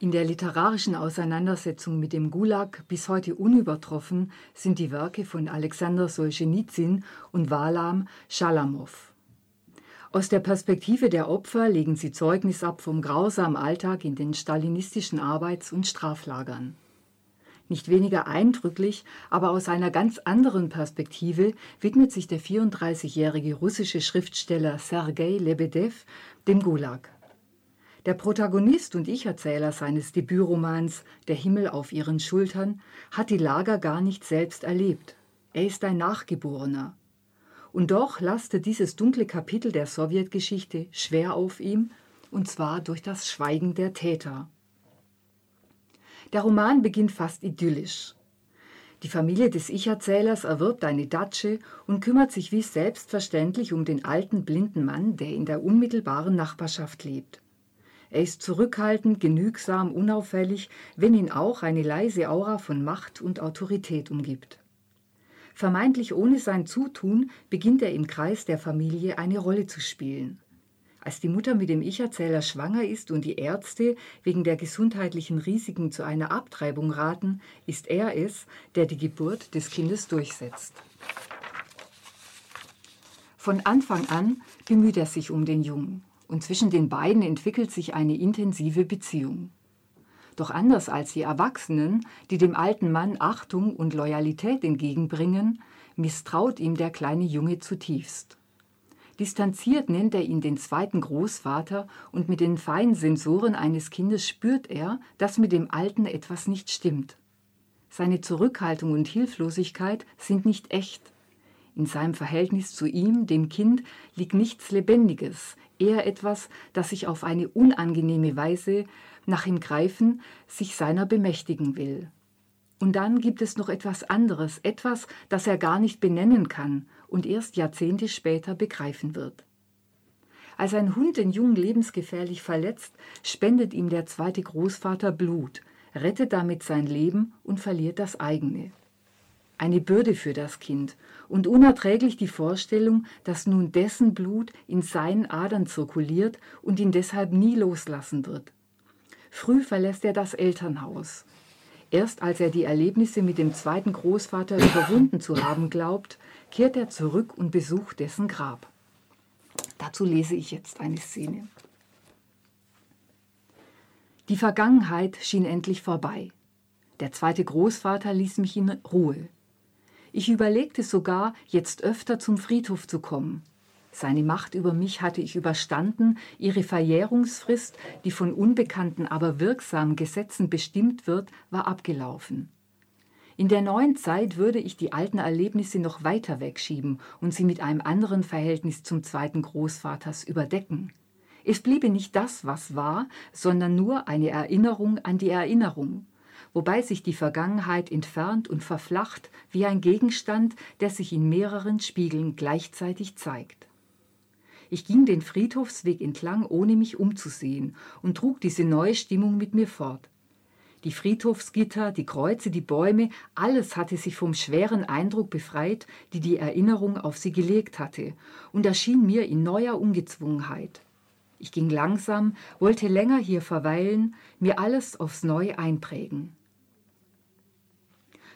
In der literarischen Auseinandersetzung mit dem Gulag bis heute unübertroffen sind die Werke von Alexander Solschenizyn und Warlam Schalamow. Aus der Perspektive der Opfer legen sie Zeugnis ab vom grausamen Alltag in den stalinistischen Arbeits- und Straflagern. Nicht weniger eindrücklich, aber aus einer ganz anderen Perspektive widmet sich der 34-jährige russische Schriftsteller Sergei Lebedew dem Gulag. Der Protagonist und Ich-Erzähler seines Debütromans Der Himmel auf ihren Schultern hat die Lager gar nicht selbst erlebt. Er ist ein Nachgeborener. Und doch lastet dieses dunkle Kapitel der Sowjetgeschichte schwer auf ihm, und zwar durch das Schweigen der Täter. Der Roman beginnt fast idyllisch. Die Familie des Ich-Erzählers erwirbt eine Datsche und kümmert sich wie selbstverständlich um den alten blinden Mann, der in der unmittelbaren Nachbarschaft lebt. Er ist zurückhaltend, genügsam, unauffällig, wenn ihn auch eine leise Aura von Macht und Autorität umgibt. Vermeintlich ohne sein Zutun beginnt er im Kreis der Familie eine Rolle zu spielen. Als die Mutter mit dem Ich-Erzähler schwanger ist und die Ärzte wegen der gesundheitlichen Risiken zu einer Abtreibung raten, ist er es, der die Geburt des Kindes durchsetzt. Von Anfang an bemüht er sich um den Jungen und zwischen den beiden entwickelt sich eine intensive Beziehung. Doch anders als die Erwachsenen, die dem alten Mann Achtung und Loyalität entgegenbringen, misstraut ihm der kleine Junge zutiefst. Distanziert nennt er ihn den zweiten Großvater und mit den feinen Sensoren eines Kindes spürt er, dass mit dem Alten etwas nicht stimmt. Seine Zurückhaltung und Hilflosigkeit sind nicht echt. In seinem Verhältnis zu ihm, dem Kind, liegt nichts Lebendiges, eher etwas, das sich auf eine unangenehme Weise nach ihm greifen, sich seiner bemächtigen will. Und dann gibt es noch etwas anderes, etwas, das er gar nicht benennen kann und erst Jahrzehnte später begreifen wird. Als ein Hund den Jungen lebensgefährlich verletzt, spendet ihm der zweite Großvater Blut, rettet damit sein Leben und verliert das eigene. Eine Bürde für das Kind und unerträglich die Vorstellung, dass nun dessen Blut in seinen Adern zirkuliert und ihn deshalb nie loslassen wird. Früh verlässt er das Elternhaus. Erst als er die Erlebnisse mit dem zweiten Großvater überwunden zu haben glaubt, kehrt er zurück und besucht dessen Grab. Dazu lese ich jetzt eine Szene. Die Vergangenheit schien endlich vorbei. Der zweite Großvater ließ mich in Ruhe. Ich überlegte sogar, jetzt öfter zum Friedhof zu kommen. Seine Macht über mich hatte ich überstanden, ihre Verjährungsfrist, die von unbekannten, aber wirksamen Gesetzen bestimmt wird, war abgelaufen. In der neuen Zeit würde ich die alten Erlebnisse noch weiter wegschieben und sie mit einem anderen Verhältnis zum zweiten Großvaters überdecken. Es bliebe nicht das, was war, sondern nur eine Erinnerung an die Erinnerung wobei sich die Vergangenheit entfernt und verflacht wie ein Gegenstand, der sich in mehreren Spiegeln gleichzeitig zeigt. Ich ging den Friedhofsweg entlang, ohne mich umzusehen, und trug diese neue Stimmung mit mir fort. Die Friedhofsgitter, die Kreuze, die Bäume, alles hatte sich vom schweren Eindruck befreit, die die Erinnerung auf sie gelegt hatte, und erschien mir in neuer Ungezwungenheit. Ich ging langsam, wollte länger hier verweilen, mir alles aufs Neue einprägen.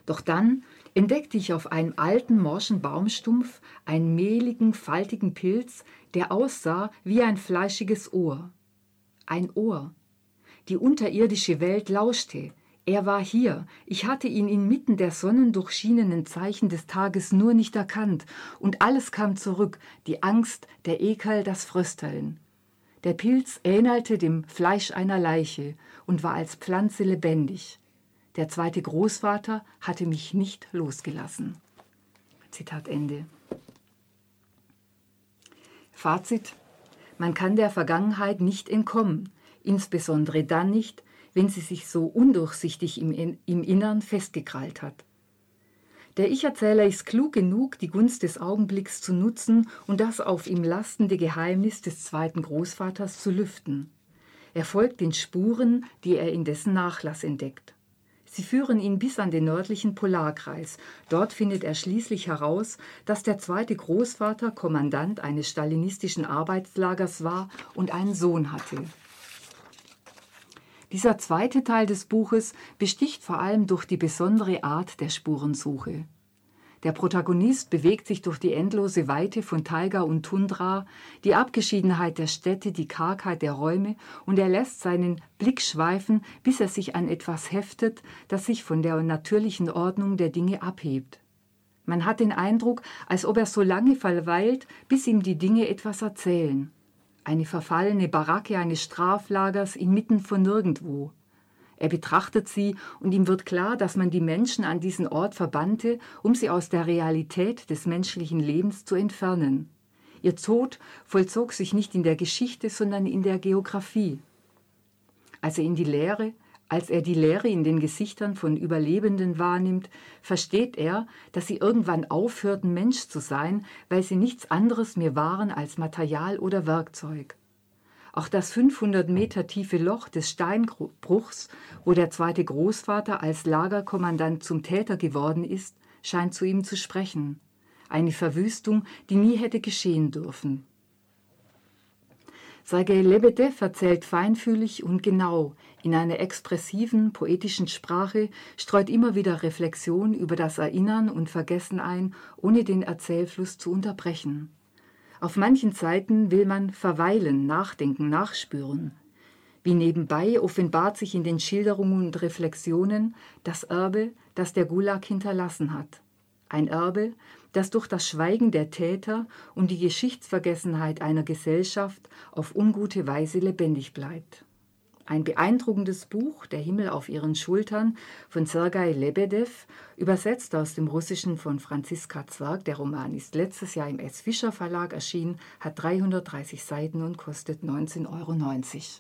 Doch dann entdeckte ich auf einem alten morschen Baumstumpf einen mehligen, faltigen Pilz, der aussah wie ein fleischiges Ohr. Ein Ohr. Die unterirdische Welt lauschte. Er war hier. Ich hatte ihn inmitten der sonnendurchschienenen Zeichen des Tages nur nicht erkannt. Und alles kam zurück. Die Angst, der Ekel, das Frösteln. Der Pilz ähnelte dem Fleisch einer Leiche und war als Pflanze lebendig. Der zweite Großvater hatte mich nicht losgelassen. Zitat Ende. Fazit. Man kann der Vergangenheit nicht entkommen, insbesondere dann nicht, wenn sie sich so undurchsichtig im, im Innern festgekrallt hat. Der Ich-Erzähler ist klug genug, die Gunst des Augenblicks zu nutzen und das auf ihm lastende Geheimnis des zweiten Großvaters zu lüften. Er folgt den Spuren, die er in dessen Nachlass entdeckt. Sie führen ihn bis an den nördlichen Polarkreis. Dort findet er schließlich heraus, dass der zweite Großvater Kommandant eines stalinistischen Arbeitslagers war und einen Sohn hatte. Dieser zweite Teil des Buches besticht vor allem durch die besondere Art der Spurensuche. Der Protagonist bewegt sich durch die endlose Weite von Taiga und Tundra, die Abgeschiedenheit der Städte, die Kargheit der Räume, und er lässt seinen Blick schweifen, bis er sich an etwas heftet, das sich von der natürlichen Ordnung der Dinge abhebt. Man hat den Eindruck, als ob er so lange verweilt, bis ihm die Dinge etwas erzählen. Eine verfallene Baracke eines Straflagers inmitten von nirgendwo. Er betrachtet sie und ihm wird klar, dass man die Menschen an diesen Ort verbannte, um sie aus der Realität des menschlichen Lebens zu entfernen. Ihr Tod vollzog sich nicht in der Geschichte, sondern in der Geographie. Als er in die Leere, als er die Leere in den Gesichtern von Überlebenden wahrnimmt, versteht er, dass sie irgendwann aufhörten, Mensch zu sein, weil sie nichts anderes mehr waren als Material oder Werkzeug. Auch das 500 Meter tiefe Loch des Steinbruchs, wo der zweite Großvater als Lagerkommandant zum Täter geworden ist, scheint zu ihm zu sprechen. Eine Verwüstung, die nie hätte geschehen dürfen. Sergei Lebedew erzählt feinfühlig und genau, in einer expressiven, poetischen Sprache, streut immer wieder Reflexion über das Erinnern und Vergessen ein, ohne den Erzählfluss zu unterbrechen. Auf manchen Seiten will man verweilen, nachdenken, nachspüren. Wie nebenbei offenbart sich in den Schilderungen und Reflexionen das Erbe, das der Gulag hinterlassen hat. Ein Erbe, das durch das Schweigen der Täter und die Geschichtsvergessenheit einer Gesellschaft auf ungute Weise lebendig bleibt. Ein beeindruckendes Buch, Der Himmel auf ihren Schultern, von Sergei Lebedew, übersetzt aus dem Russischen von Franziska Zwerg. Der Roman ist letztes Jahr im S. Fischer Verlag erschienen, hat 330 Seiten und kostet 19,90 Euro.